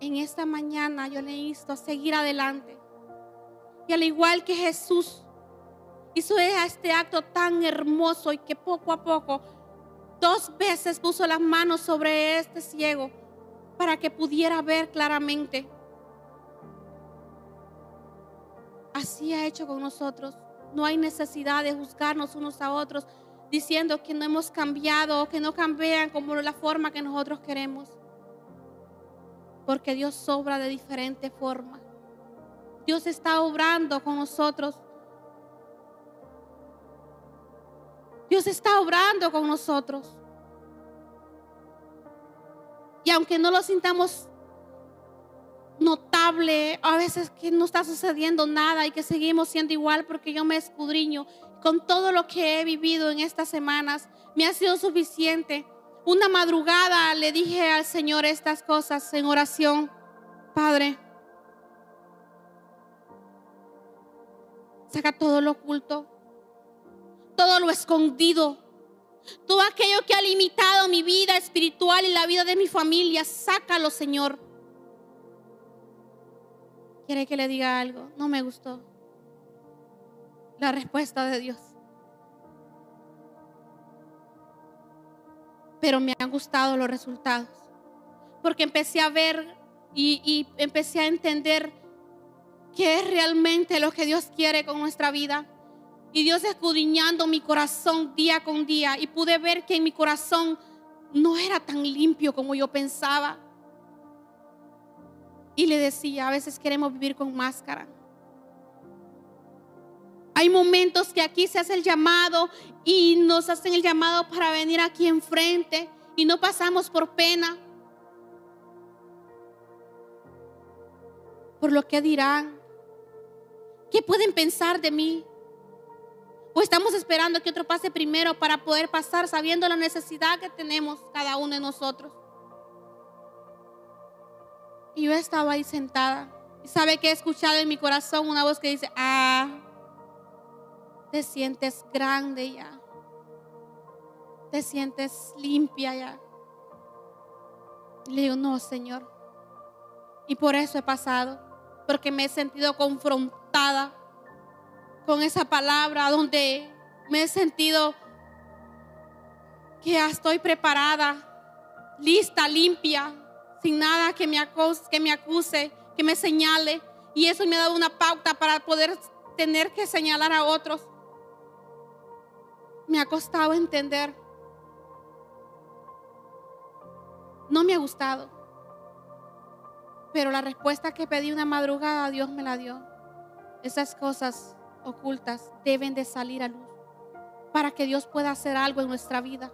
En esta mañana yo le insto a seguir adelante. Y al igual que Jesús hizo este acto tan hermoso y que poco a poco dos veces puso las manos sobre este ciego para que pudiera ver claramente. Así ha hecho con nosotros. No hay necesidad de juzgarnos unos a otros diciendo que no hemos cambiado o que no cambian como la forma que nosotros queremos. Porque Dios sobra de diferente forma. Dios está obrando con nosotros. Dios está obrando con nosotros. Y aunque no lo sintamos a veces que no está sucediendo nada y que seguimos siendo igual porque yo me escudriño con todo lo que he vivido en estas semanas, me ha sido suficiente. Una madrugada le dije al Señor estas cosas en oración, Padre, saca todo lo oculto, todo lo escondido, todo aquello que ha limitado mi vida espiritual y la vida de mi familia, sácalo, Señor. ¿Quiere que le diga algo? No me gustó. La respuesta de Dios. Pero me han gustado los resultados. Porque empecé a ver y, y empecé a entender qué es realmente lo que Dios quiere con nuestra vida. Y Dios escudriñando mi corazón día con día. Y pude ver que en mi corazón no era tan limpio como yo pensaba. Y le decía, a veces queremos vivir con máscara. Hay momentos que aquí se hace el llamado y nos hacen el llamado para venir aquí enfrente y no pasamos por pena. Por lo que dirán. ¿Qué pueden pensar de mí? O estamos esperando que otro pase primero para poder pasar sabiendo la necesidad que tenemos cada uno de nosotros. Y yo estaba ahí sentada. Y sabe que he escuchado en mi corazón una voz que dice, ah, te sientes grande ya. Te sientes limpia ya. Le digo, no, Señor. Y por eso he pasado. Porque me he sentido confrontada con esa palabra donde me he sentido que ya estoy preparada, lista, limpia, sin nada que me, acuse, que me señale. Y eso me ha dado una pauta para poder tener que señalar a otros. Me ha costado entender. No me ha gustado. Pero la respuesta que pedí una madrugada, Dios me la dio. Esas cosas ocultas deben de salir a luz para que Dios pueda hacer algo en nuestra vida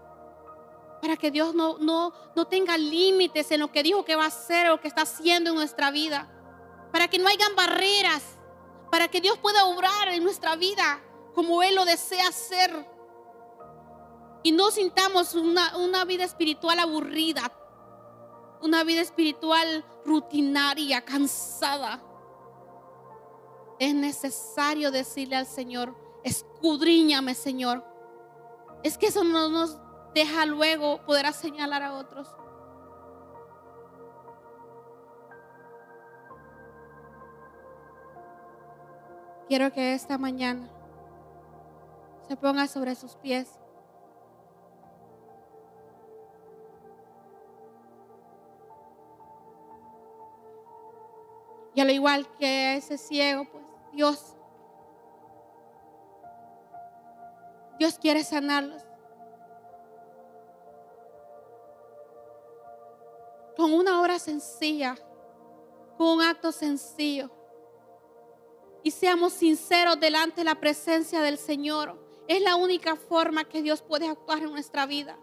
para que Dios no, no, no tenga límites en lo que dijo que va a hacer o que está haciendo en nuestra vida, para que no hayan barreras, para que Dios pueda obrar en nuestra vida como Él lo desea hacer. Y no sintamos una, una vida espiritual aburrida, una vida espiritual rutinaria, cansada. Es necesario decirle al Señor, escudriñame Señor. Es que eso no nos deja luego poder señalar a otros. Quiero que esta mañana se ponga sobre sus pies. Y al igual que ese ciego, pues Dios, Dios quiere sanarlos. Con una hora sencilla, con un acto sencillo. Y seamos sinceros delante de la presencia del Señor. Es la única forma que Dios puede actuar en nuestra vida.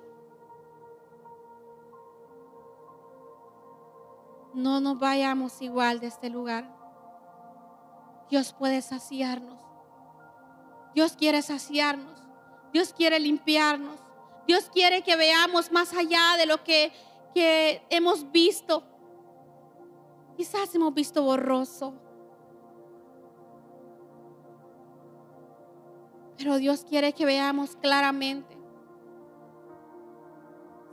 No nos vayamos igual de este lugar. Dios puede saciarnos. Dios quiere saciarnos. Dios quiere limpiarnos. Dios quiere que veamos más allá de lo que que hemos visto. Quizás hemos visto borroso. Pero Dios quiere que veamos claramente.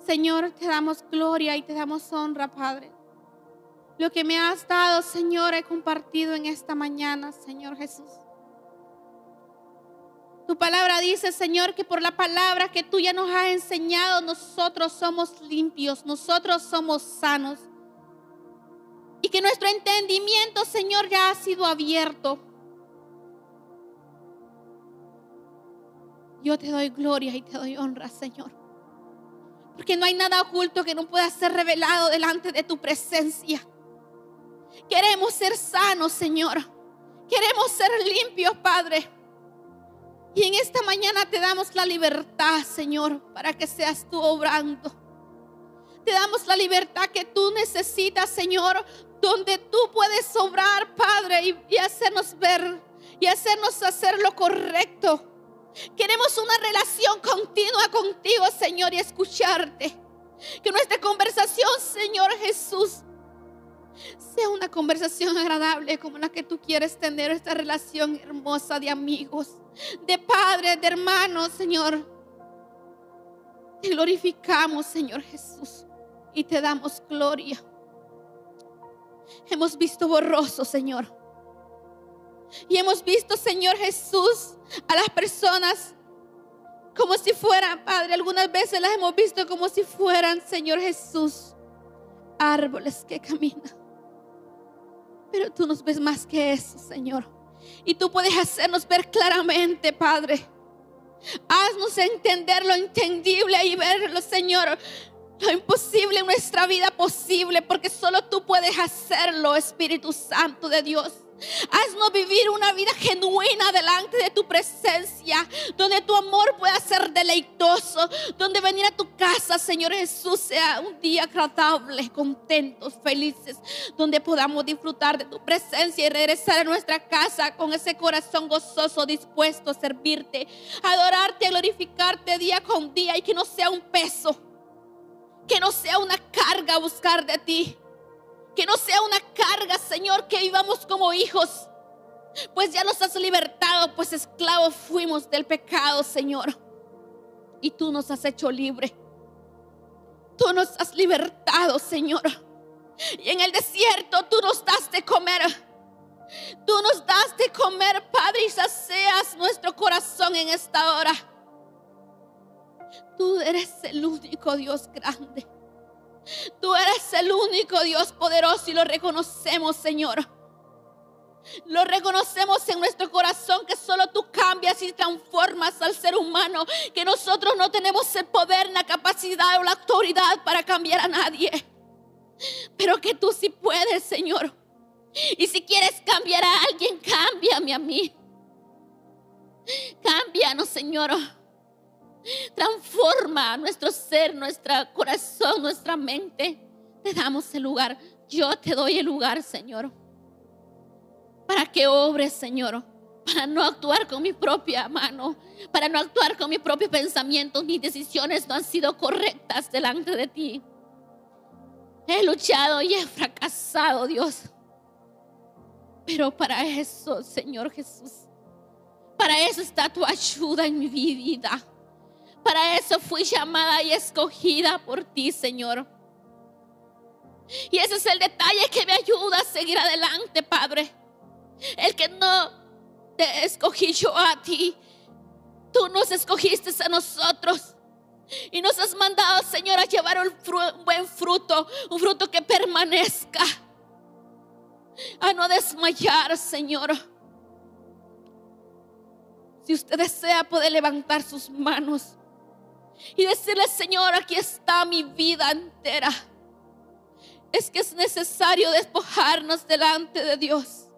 Señor, te damos gloria y te damos honra, Padre. Lo que me has dado, Señor, he compartido en esta mañana, Señor Jesús. Tu palabra dice, Señor, que por la palabra que tú ya nos has enseñado, nosotros somos limpios, nosotros somos sanos. Y que nuestro entendimiento, Señor, ya ha sido abierto. Yo te doy gloria y te doy honra, Señor. Porque no hay nada oculto que no pueda ser revelado delante de tu presencia. Queremos ser sanos, Señor. Queremos ser limpios, Padre. Y en esta mañana te damos la libertad, Señor, para que seas tú obrando. Te damos la libertad que tú necesitas, Señor, donde tú puedes obrar, Padre, y, y hacernos ver y hacernos hacer lo correcto. Queremos una relación continua contigo, Señor, y escucharte. Que nuestra conversación, Señor Jesús, sea una conversación agradable como la que tú quieres tener, esta relación hermosa de amigos, de padres, de hermanos, Señor. Te glorificamos, Señor Jesús, y te damos gloria. Hemos visto borroso, Señor. Y hemos visto, Señor Jesús, a las personas como si fueran, Padre, algunas veces las hemos visto como si fueran, Señor Jesús, árboles que caminan. Pero tú nos ves más que eso, Señor. Y tú puedes hacernos ver claramente, Padre. Haznos entender lo entendible y verlo, Señor. Lo imposible en nuestra vida posible, porque solo tú puedes hacerlo, Espíritu Santo de Dios. Haznos vivir una vida genuina delante de tu presencia, donde tu amor pueda ser deleitoso, donde venir a tu casa, Señor Jesús, sea un día agradable, contentos, felices, donde podamos disfrutar de tu presencia y regresar a nuestra casa con ese corazón gozoso, dispuesto a servirte, adorarte, a glorificarte día con día y que no sea un peso, que no sea una carga buscar de ti que no sea una carga, Señor, que vivamos como hijos. Pues ya nos has libertado, pues esclavos fuimos del pecado, Señor. Y tú nos has hecho libre. Tú nos has libertado, Señor. Y en el desierto tú nos das de comer. Tú nos das de comer, Padre, y sacias nuestro corazón en esta hora. Tú eres el único Dios grande. Tú eres el único Dios poderoso y lo reconocemos, Señor. Lo reconocemos en nuestro corazón que solo tú cambias y transformas al ser humano, que nosotros no tenemos el poder, la capacidad o la autoridad para cambiar a nadie. Pero que tú sí puedes, Señor. Y si quieres cambiar a alguien, cámbiame a mí. Cámbianos, Señor. Transforma nuestro ser, nuestro corazón, nuestra mente. Te damos el lugar. Yo te doy el lugar, Señor. Para que obres, Señor. Para no actuar con mi propia mano. Para no actuar con mis propios pensamientos. Mis decisiones no han sido correctas delante de ti. He luchado y he fracasado, Dios. Pero para eso, Señor Jesús, para eso está tu ayuda en mi vida. Para eso fui llamada y escogida por ti, Señor. Y ese es el detalle que me ayuda a seguir adelante, Padre. El que no te escogí yo a ti. Tú nos escogiste a nosotros. Y nos has mandado, Señor, a llevar un, buen fruto, un fruto que permanezca. A no desmayar, Señor. Si usted desea, puede levantar sus manos y decirle, Señor, aquí está mi vida entera. Es que es necesario despojarnos delante de Dios.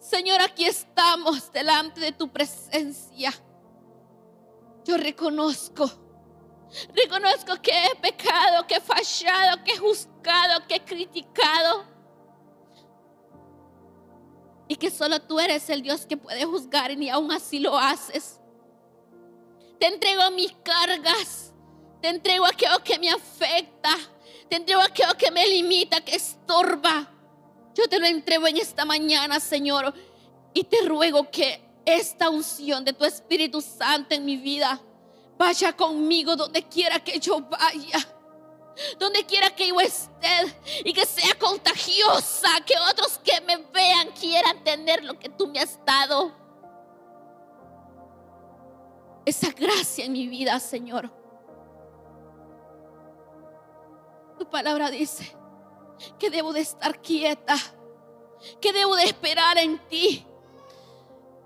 Señor, aquí estamos delante de tu presencia. Yo reconozco, reconozco que he pecado, que he fallado, que he juzgado, que he criticado. Y que solo tú eres el Dios que puede juzgar y aún así lo haces. Te entrego mis cargas. Te entrego aquello que me afecta. Te entrego aquello que me limita, que estorba. Yo te lo entrego en esta mañana, Señor. Y te ruego que esta unción de tu Espíritu Santo en mi vida vaya conmigo donde quiera que yo vaya. Donde quiera que yo esté y que sea contagiosa, que otros que me vean quieran tener lo que tú me has dado. Esa gracia en mi vida, Señor. Tu palabra dice que debo de estar quieta, que debo de esperar en ti.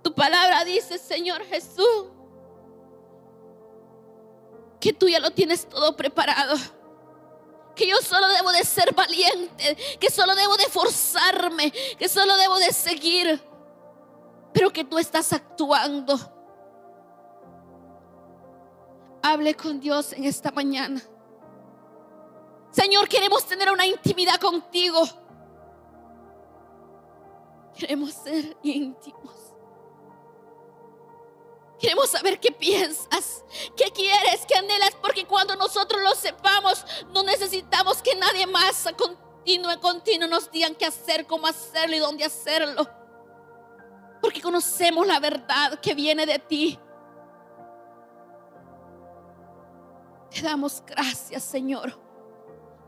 Tu palabra dice, Señor Jesús, que tú ya lo tienes todo preparado. Que yo solo debo de ser valiente, que solo debo de forzarme, que solo debo de seguir, pero que tú estás actuando. Hable con Dios en esta mañana. Señor, queremos tener una intimidad contigo. Queremos ser íntimos. Queremos saber qué piensas, qué quieres, qué anhelas, porque cuando nosotros lo sepamos, no necesitamos que nadie más a continuo, continuo nos digan qué hacer, cómo hacerlo y dónde hacerlo. Porque conocemos la verdad que viene de ti. Te damos gracias, Señor.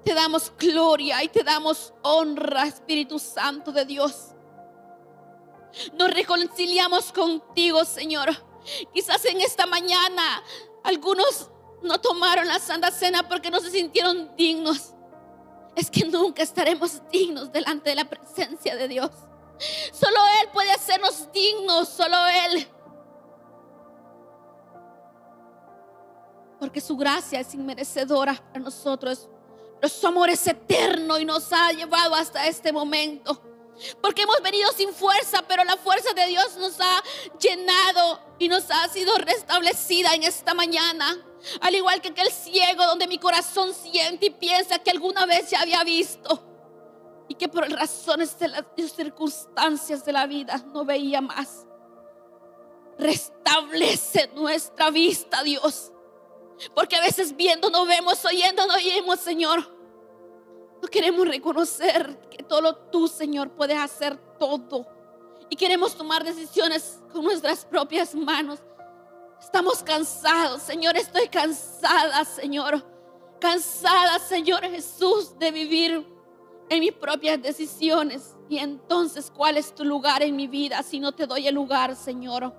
Te damos gloria y te damos honra, Espíritu Santo de Dios. Nos reconciliamos contigo, Señor. Quizás en esta mañana algunos no tomaron la Santa Cena porque no se sintieron dignos. Es que nunca estaremos dignos delante de la presencia de Dios. Solo Él puede hacernos dignos, solo Él. Porque su gracia es inmerecedora para nosotros. Su amor es eterno y nos ha llevado hasta este momento. Porque hemos venido sin fuerza, pero la fuerza de Dios nos ha llenado y nos ha sido restablecida en esta mañana. Al igual que aquel ciego donde mi corazón siente y piensa que alguna vez ya había visto y que por razones de las circunstancias de la vida no veía más. Restablece nuestra vista, Dios. Porque a veces viendo no vemos, oyendo no oímos, Señor queremos reconocer que todo tú, Señor, puedes hacer todo. Y queremos tomar decisiones con nuestras propias manos. Estamos cansados, Señor. Estoy cansada, Señor. Cansada, Señor Jesús, de vivir en mis propias decisiones. Y entonces, ¿cuál es tu lugar en mi vida si no te doy el lugar, Señor?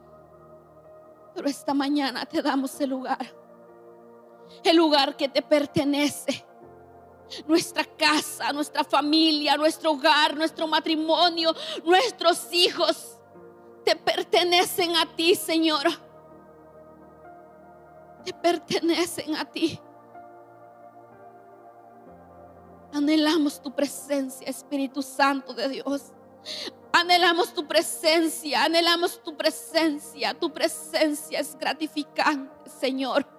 Pero esta mañana te damos el lugar. El lugar que te pertenece nuestra casa, nuestra familia, nuestro hogar, nuestro matrimonio, nuestros hijos, te pertenecen a ti, Señor. Te pertenecen a ti. Anhelamos tu presencia, Espíritu Santo de Dios. Anhelamos tu presencia, anhelamos tu presencia. Tu presencia es gratificante, Señor.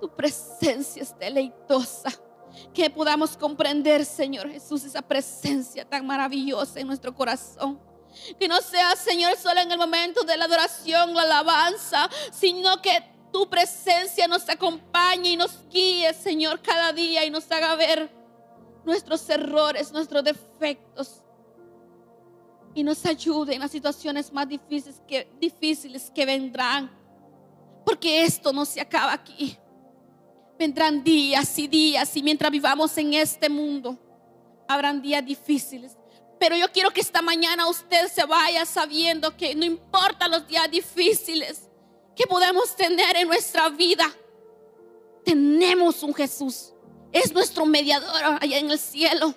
Tu presencia es deleitosa. Que podamos comprender, Señor Jesús, esa presencia tan maravillosa en nuestro corazón. Que no sea, Señor, solo en el momento de la adoración, la alabanza, sino que tu presencia nos acompañe y nos guíe, Señor, cada día y nos haga ver nuestros errores, nuestros defectos. Y nos ayude en las situaciones más difíciles que, difíciles que vendrán. Porque esto no se acaba aquí. Vendrán días y días y mientras vivamos en este mundo, habrán días difíciles. Pero yo quiero que esta mañana usted se vaya sabiendo que no importa los días difíciles que podemos tener en nuestra vida, tenemos un Jesús. Es nuestro mediador allá en el cielo.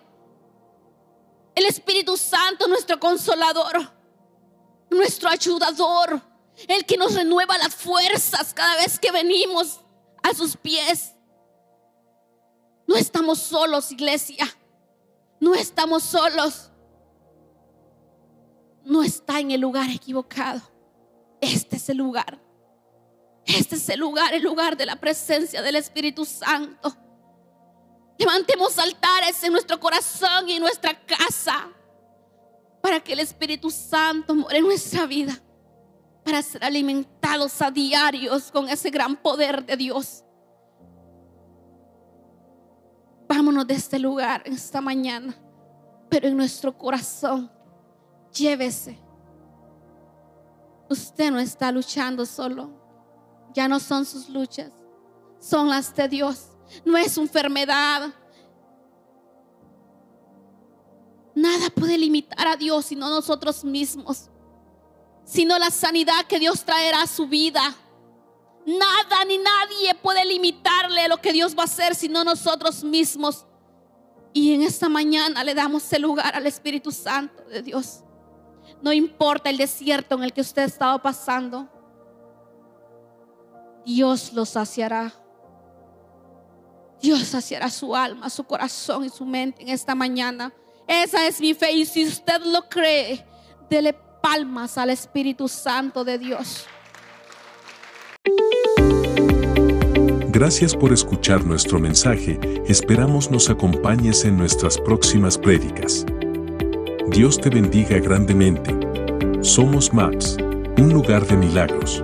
El Espíritu Santo, nuestro consolador, nuestro ayudador, el que nos renueva las fuerzas cada vez que venimos a sus pies. No estamos solos, iglesia. No estamos solos. No está en el lugar equivocado. Este es el lugar. Este es el lugar, el lugar de la presencia del Espíritu Santo. Levantemos altares en nuestro corazón y en nuestra casa para que el Espíritu Santo more en nuestra vida, para ser alimentados a diarios con ese gran poder de Dios. Vámonos de este lugar esta mañana, pero en nuestro corazón llévese usted no está luchando solo. Ya no son sus luchas, son las de Dios. No es enfermedad. Nada puede limitar a Dios sino nosotros mismos, sino la sanidad que Dios traerá a su vida. Nada ni nadie puede limitarle lo que Dios va a hacer sino nosotros mismos. Y en esta mañana le damos el lugar al Espíritu Santo de Dios. No importa el desierto en el que usted ha estado pasando. Dios lo saciará. Dios saciará su alma, su corazón y su mente en esta mañana. Esa es mi fe. Y si usted lo cree, dele palmas al Espíritu Santo de Dios. Gracias por escuchar nuestro mensaje, esperamos nos acompañes en nuestras próximas prédicas. Dios te bendiga grandemente. Somos MAPS, un lugar de milagros.